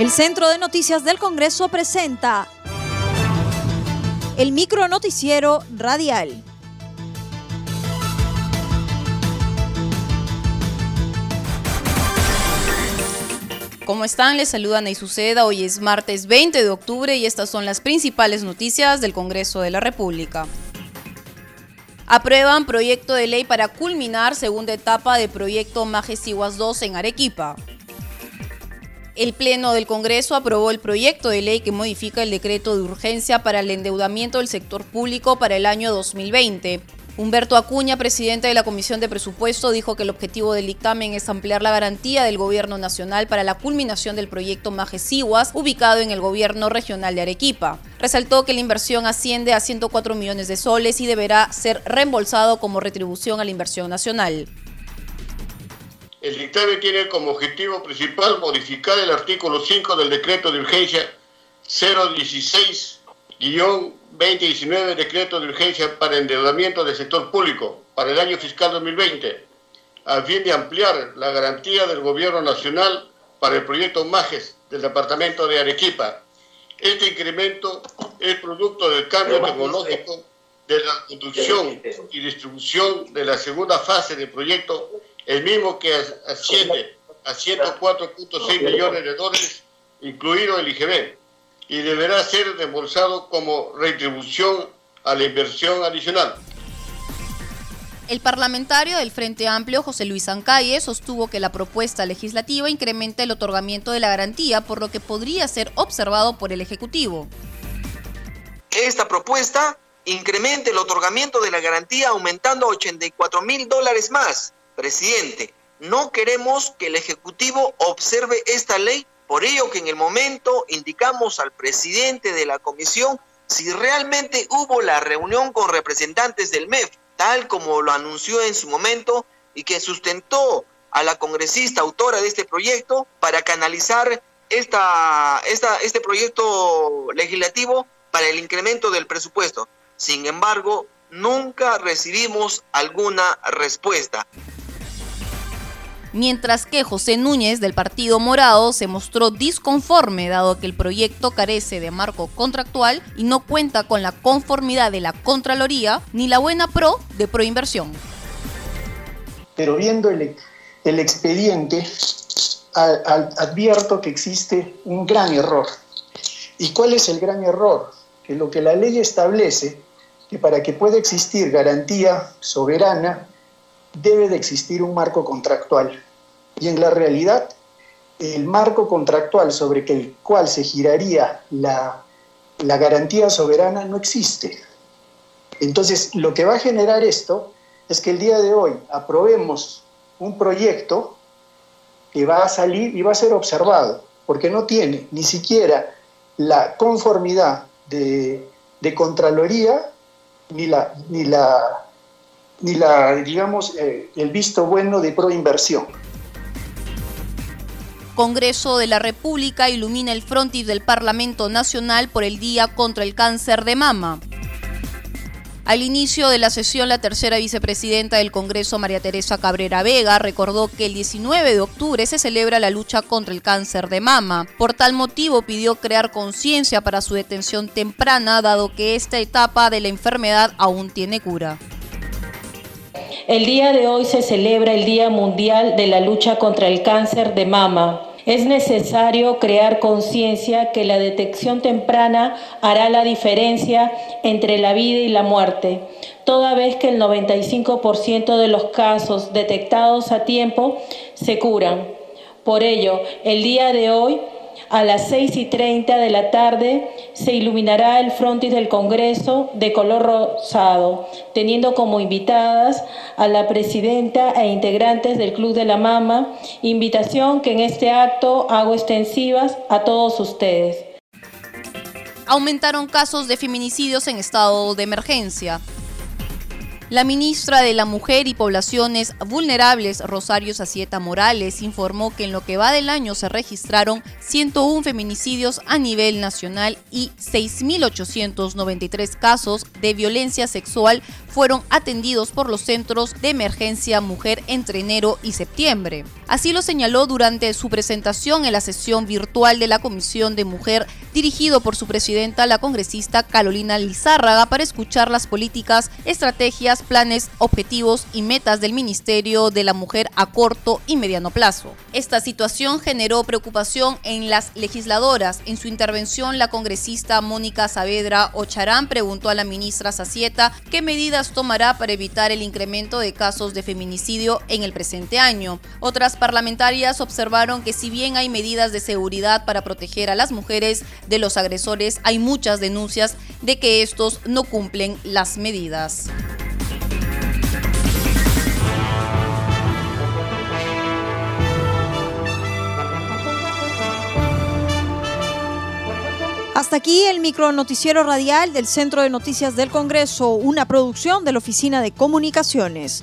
El Centro de Noticias del Congreso presenta el micro noticiero radial. ¿Cómo están? Les saludan y Suceda. Hoy es martes 20 de octubre y estas son las principales noticias del Congreso de la República. Aprueban proyecto de ley para culminar segunda etapa de proyecto Majesiguas 2 en Arequipa. El Pleno del Congreso aprobó el proyecto de ley que modifica el decreto de urgencia para el endeudamiento del sector público para el año 2020. Humberto Acuña, presidente de la Comisión de Presupuesto, dijo que el objetivo del dictamen es ampliar la garantía del Gobierno Nacional para la culminación del proyecto Majesiguas, ubicado en el Gobierno Regional de Arequipa. Resaltó que la inversión asciende a 104 millones de soles y deberá ser reembolsado como retribución a la inversión nacional. El dictamen tiene como objetivo principal modificar el artículo 5 del decreto de urgencia 016-2019, decreto de urgencia para endeudamiento del sector público para el año fiscal 2020, a fin de ampliar la garantía del gobierno nacional para el proyecto MAGES del departamento de Arequipa. Este incremento es producto del cambio tecnológico de la construcción y distribución de la segunda fase del proyecto el mismo que asciende a 104.6 millones de dólares, incluido el IGB, y deberá ser reembolsado como retribución a la inversión adicional. El parlamentario del Frente Amplio, José Luis Ancalle, sostuvo que la propuesta legislativa incrementa el otorgamiento de la garantía, por lo que podría ser observado por el Ejecutivo. Esta propuesta incrementa el otorgamiento de la garantía aumentando a 84 mil dólares más Presidente, no queremos que el Ejecutivo observe esta ley, por ello que en el momento indicamos al presidente de la comisión si realmente hubo la reunión con representantes del MEF, tal como lo anunció en su momento y que sustentó a la congresista autora de este proyecto para canalizar esta, esta, este proyecto legislativo para el incremento del presupuesto. Sin embargo, nunca recibimos alguna respuesta mientras que José Núñez del Partido Morado se mostró disconforme dado que el proyecto carece de marco contractual y no cuenta con la conformidad de la Contraloría ni la buena pro de proinversión. Pero viendo el, expediente, advierto que existe un gran error. ¿Y cuál es el gran error? Que lo que la ley establece, que para que pueda existir garantía soberana, debe de existir un marco contractual. Y en la realidad, el marco contractual sobre el cual se giraría la, la garantía soberana no existe. Entonces, lo que va a generar esto es que el día de hoy aprobemos un proyecto que va a salir y va a ser observado, porque no tiene ni siquiera la conformidad de, de Contraloría ni la, ni la ni la, digamos, eh, el visto bueno de proinversión. Congreso de la República ilumina el frontis del Parlamento Nacional por el Día contra el Cáncer de Mama. Al inicio de la sesión, la tercera vicepresidenta del Congreso, María Teresa Cabrera Vega, recordó que el 19 de octubre se celebra la lucha contra el cáncer de mama. Por tal motivo, pidió crear conciencia para su detención temprana, dado que esta etapa de la enfermedad aún tiene cura. El día de hoy se celebra el Día Mundial de la Lucha contra el Cáncer de Mama. Es necesario crear conciencia que la detección temprana hará la diferencia entre la vida y la muerte, toda vez que el 95% de los casos detectados a tiempo se curan. Por ello, el día de hoy a las 6 y 30 de la tarde se iluminará el frontis del Congreso de color rosado, teniendo como invitadas a la presidenta e integrantes del Club de la Mama, invitación que en este acto hago extensivas a todos ustedes. Aumentaron casos de feminicidios en estado de emergencia. La ministra de la Mujer y Poblaciones Vulnerables, Rosario Sacieta Morales, informó que en lo que va del año se registraron 101 feminicidios a nivel nacional y 6.893 casos de violencia sexual fueron atendidos por los centros de emergencia mujer entre enero y septiembre. Así lo señaló durante su presentación en la sesión virtual de la Comisión de Mujer, dirigido por su presidenta, la congresista Carolina Lizárraga, para escuchar las políticas, estrategias, planes, objetivos y metas del Ministerio de la Mujer a corto y mediano plazo. Esta situación generó preocupación en las legisladoras. En su intervención, la congresista Mónica Saavedra Ocharán preguntó a la ministra Sacieta qué medidas tomará para evitar el incremento de casos de feminicidio en el presente año. Otras parlamentarias observaron que si bien hay medidas de seguridad para proteger a las mujeres de los agresores, hay muchas denuncias de que estos no cumplen las medidas. Hasta aquí el micro noticiero radial del Centro de Noticias del Congreso, una producción de la Oficina de Comunicaciones.